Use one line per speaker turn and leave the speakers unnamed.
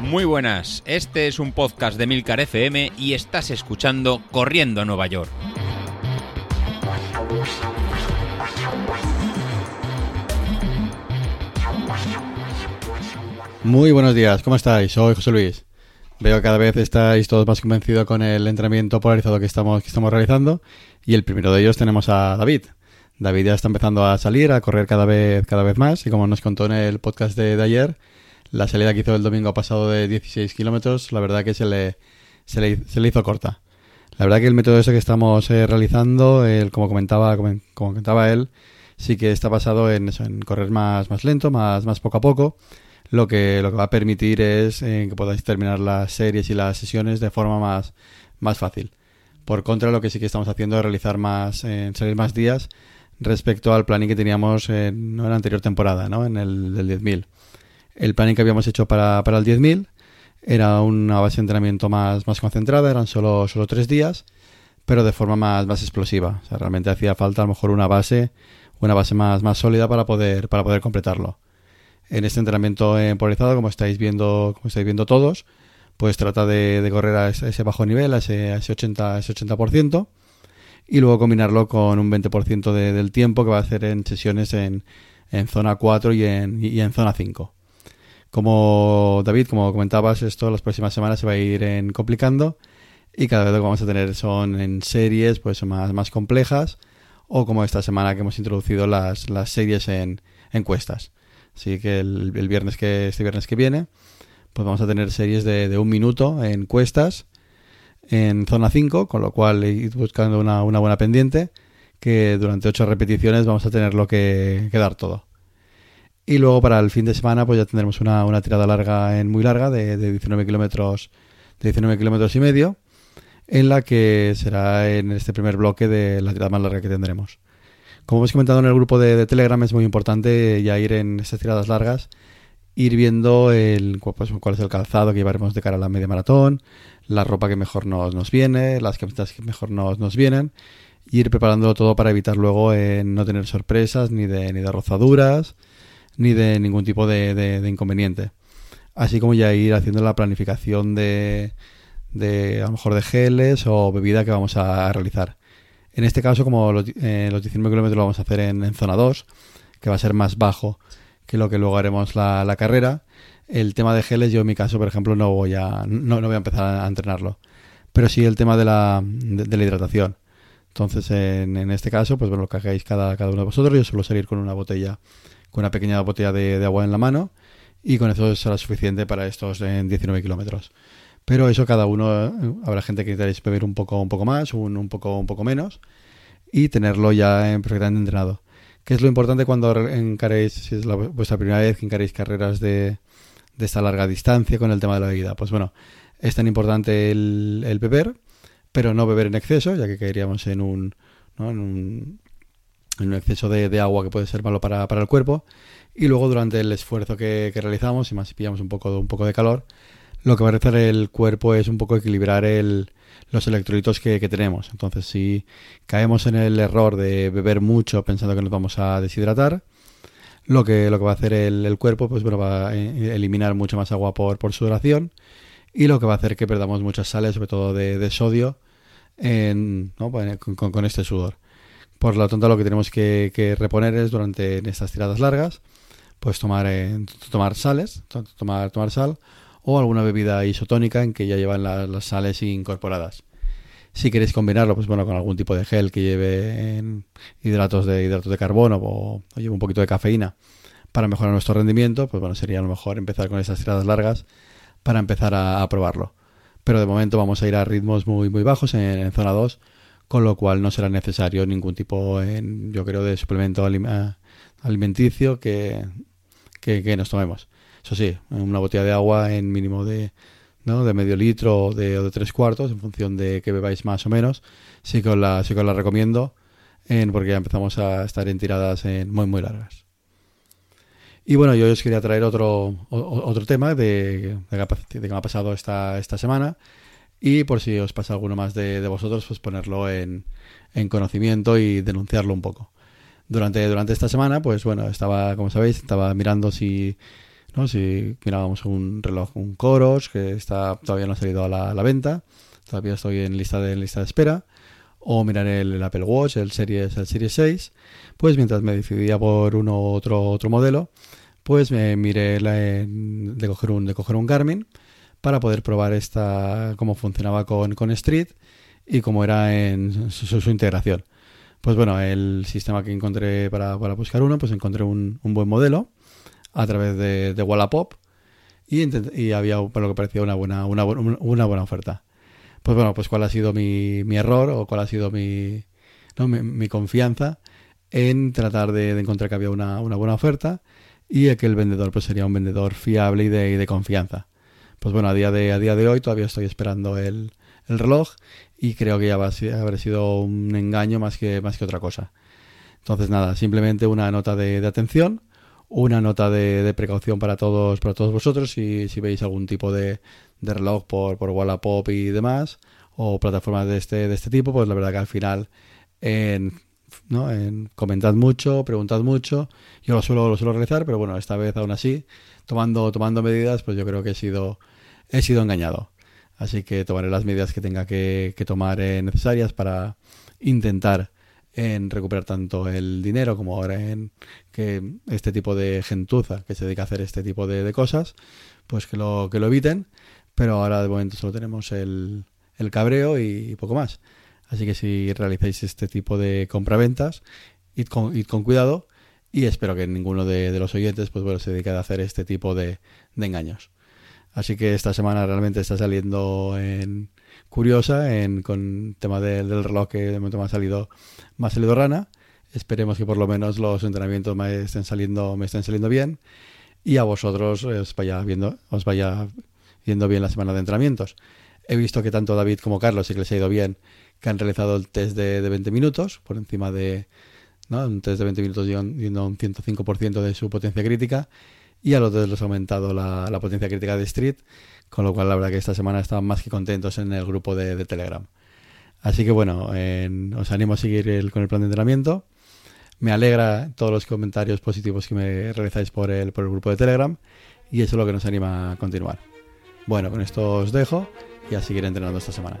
Muy buenas, este es un podcast de Milcar FM y estás escuchando Corriendo a Nueva York.
Muy buenos días, ¿cómo estáis? Soy José Luis. Veo que cada vez estáis todos más convencidos con el entrenamiento polarizado que estamos, que estamos realizando y el primero de ellos tenemos a David. David ya está empezando a salir, a correr cada vez, cada vez más y como nos contó en el podcast de, ayer, la salida que hizo el domingo pasado de 16 kilómetros, la verdad que se le, se le, hizo corta. La verdad que el método ese que estamos eh, realizando, como, comentaba, como, comentaba él, sí que está basado en, eso, en correr más, más lento, más, más poco a poco lo que, lo que va a permitir es eh, que podáis terminar las series y las sesiones de forma más, fácil. Por contra, lo que sí que estamos haciendo es realizar más, en salir más días respecto al planning que teníamos en, la anterior temporada, ¿no? en el del 10.000. El planning que habíamos hecho para, para el 10.000 era una base de entrenamiento más, más concentrada, eran solo, solo tres días, pero de forma más, más explosiva. O sea, realmente hacía falta a lo mejor una base, una base más, más sólida para poder, para poder completarlo en este entrenamiento en polarizado, como estáis viendo, como estáis viendo todos, pues trata de, correr a ese, bajo nivel, a ese, ese 80, ese 80%, y luego combinarlo con un 20% del tiempo que va a hacer en sesiones en, en zona 4 y en, y en zona 5. Como David, como comentabas, esto las próximas semanas se va a ir complicando y cada vez lo que vamos a tener son en series pues más, más complejas o como esta semana que hemos introducido las, las series en encuestas. Así que el, viernes que este viernes que viene, pues vamos a tener series de, un minuto en cuestas en zona 5, con lo cual ir buscando una, buena pendiente, que durante ocho repeticiones vamos a tenerlo que, dar todo. Y luego para el fin de semana pues ya tendremos una, tirada larga en muy larga de, 19 kilómetros de 19 kilómetros y medio, en la que será en este primer bloque de la tirada más larga que tendremos. Como hemos comentado en el grupo de, Telegram, es muy importante ya ir en estas tiradas largas, ir viendo el, pues, cuál es el calzado que llevaremos de cara a la media maratón, la ropa que mejor nos, nos viene, las camisetas que mejor nos, nos vienen, y ir preparándolo todo para evitar luego eh, no tener sorpresas, ni de, ni de rozaduras, ni de ningún tipo de, de, inconveniente. Así como ya ir haciendo la planificación de, de a lo mejor de geles o bebida que vamos a realizar. En este caso, como los, eh, los 19 kilómetros lo vamos a hacer en, zona 2, que va a ser más bajo que lo que luego haremos la, carrera. El tema de geles, yo en mi caso, por ejemplo, no voy a, no, voy a empezar a, entrenarlo. Pero sí el tema de la, de, la hidratación. Entonces, en, este caso, pues bueno, lo que hagáis cada, cada uno de vosotros. Yo suelo salir con una botella, con una pequeña botella de, agua en la mano. Y con eso será suficiente para estos en 19 kilómetros. Pero eso cada uno, eh, habrá gente que queréis beber un poco, un poco más, un, un, poco, un poco menos, y tenerlo ya en, perfectamente entrenado. ¿Qué es lo importante cuando encaréis, si es la, vuestra primera vez que encaréis carreras de, de esta larga distancia con el tema de la bebida? Pues bueno, es tan importante el, beber, pero no beber en exceso, ya que caeríamos en un, ¿no? en un, en un exceso de, de, agua que puede ser malo para, para, el cuerpo. Y luego durante el esfuerzo que, que realizamos, y más si pillamos un poco, un poco de calor, lo que va a hacer el cuerpo es un poco equilibrar el, los electrolitos que, tenemos. Entonces, si caemos en el error de beber mucho pensando que nos vamos a deshidratar, lo que, lo que va a hacer el, cuerpo, pues bueno, va a eliminar mucho más agua por, por sudoración y lo que va a hacer que perdamos muchas sales, sobre todo de, sodio, en, con, este sudor. Por lo tanto, lo que tenemos que, reponer es durante estas tiradas largas, pues tomar, eh, tomar sales, tomar, tomar sal o alguna bebida isotónica en que ya llevan las sales incorporadas. Si queréis combinarlo, pues bueno, con algún tipo de gel que lleve hidratos de hidratos de carbono o, lleve un poquito de cafeína para mejorar nuestro rendimiento, pues bueno, sería a lo mejor empezar con esas tiradas largas para empezar a, probarlo. Pero de momento vamos a ir a ritmos muy muy bajos en, zona 2, con lo cual no será necesario ningún tipo, en, yo creo, de suplemento alimenticio que, que nos tomemos. Eso sí, una botella de agua en mínimo de, ¿no? de medio litro o de, de tres cuartos, en función de que bebáis más o menos. Sí que os la, sí que la recomiendo, en, porque ya empezamos a estar en tiradas en muy, muy largas. Y bueno, yo os quería traer otro, otro tema de, de, que me ha pasado esta, esta semana. Y por si os pasa alguno más de, de vosotros, pues ponerlo en, en conocimiento y denunciarlo un poco. Durante, durante esta semana, pues bueno, estaba, como sabéis, estaba mirando si, ¿no? si mirábamos un reloj, un Coros, que está todavía no ha salido a la, venta, todavía estoy en lista de, en lista de espera, o mirar el, Apple Watch, el Series, el Series 6, pues mientras me decidía por uno u otro, otro modelo, pues me miré la, de, coger un, de coger un Garmin para poder probar esta cómo funcionaba con, con Street y cómo era en su, su integración. Pues bueno, el sistema que encontré para, para buscar uno, pues encontré un, un, buen modelo a través de, Wallapop y, había, por lo que parecía, una buena, una, una buena oferta. Pues bueno, pues cuál ha sido mi, mi error o cuál ha sido mi, ¿no? mi, confianza en tratar de, encontrar que había una, una, buena oferta y que el vendedor pues sería un vendedor fiable y de, y de confianza. Pues bueno, a día de, a día de hoy todavía estoy esperando el, el reloj y creo que ya va a sido un engaño más que, más que otra cosa. Entonces nada, simplemente una nota de, de atención, una nota de, precaución para todos, para todos vosotros si, si veis algún tipo de, de reloj por, por Wallapop y demás, o plataformas de este, de este tipo, pues la verdad que al final en, ¿no? en comentad mucho, preguntad mucho, yo lo suelo, lo suelo realizar, pero bueno, esta vez aún así, tomando, tomando medidas, pues yo creo que he sido, he sido engañado. Así que tomaré las medidas que tenga que, que tomar eh, necesarias para intentar en recuperar tanto el dinero como ahora en que este tipo de gentuza que se dedica a hacer este tipo de, de cosas, pues que lo, que lo eviten. Pero ahora de momento solo tenemos el, el cabreo y poco más. Así que si realizáis este tipo de compraventas, id con, con cuidado y espero que ninguno de, los oyentes pues se dedique a hacer este tipo de, de engaños. Así que esta semana realmente está saliendo en curiosa en, con tema del, reloj que de momento me ha salido, me salido rana. Esperemos que por lo menos los entrenamientos me estén saliendo, me estén saliendo bien y a vosotros os vaya viendo, os vaya yendo bien la semana de entrenamientos. He visto que tanto David como Carlos sí que les ha ido bien, que han realizado el test de, de 20 minutos por encima de ¿no? un test de 20 minutos yendo a un 105% de su potencia crítica y a los dos les ha aumentado la, la, potencia crítica de Street, con lo cual la verdad que esta semana estaban más que contentos en el grupo de, Telegram. Así que bueno, en, os animo a seguir con el plan de entrenamiento. Me alegra todos los comentarios positivos que me realizáis por el, por el grupo de Telegram y eso es lo que nos anima a continuar. Bueno, con esto os dejo y a seguir entrenando esta semana.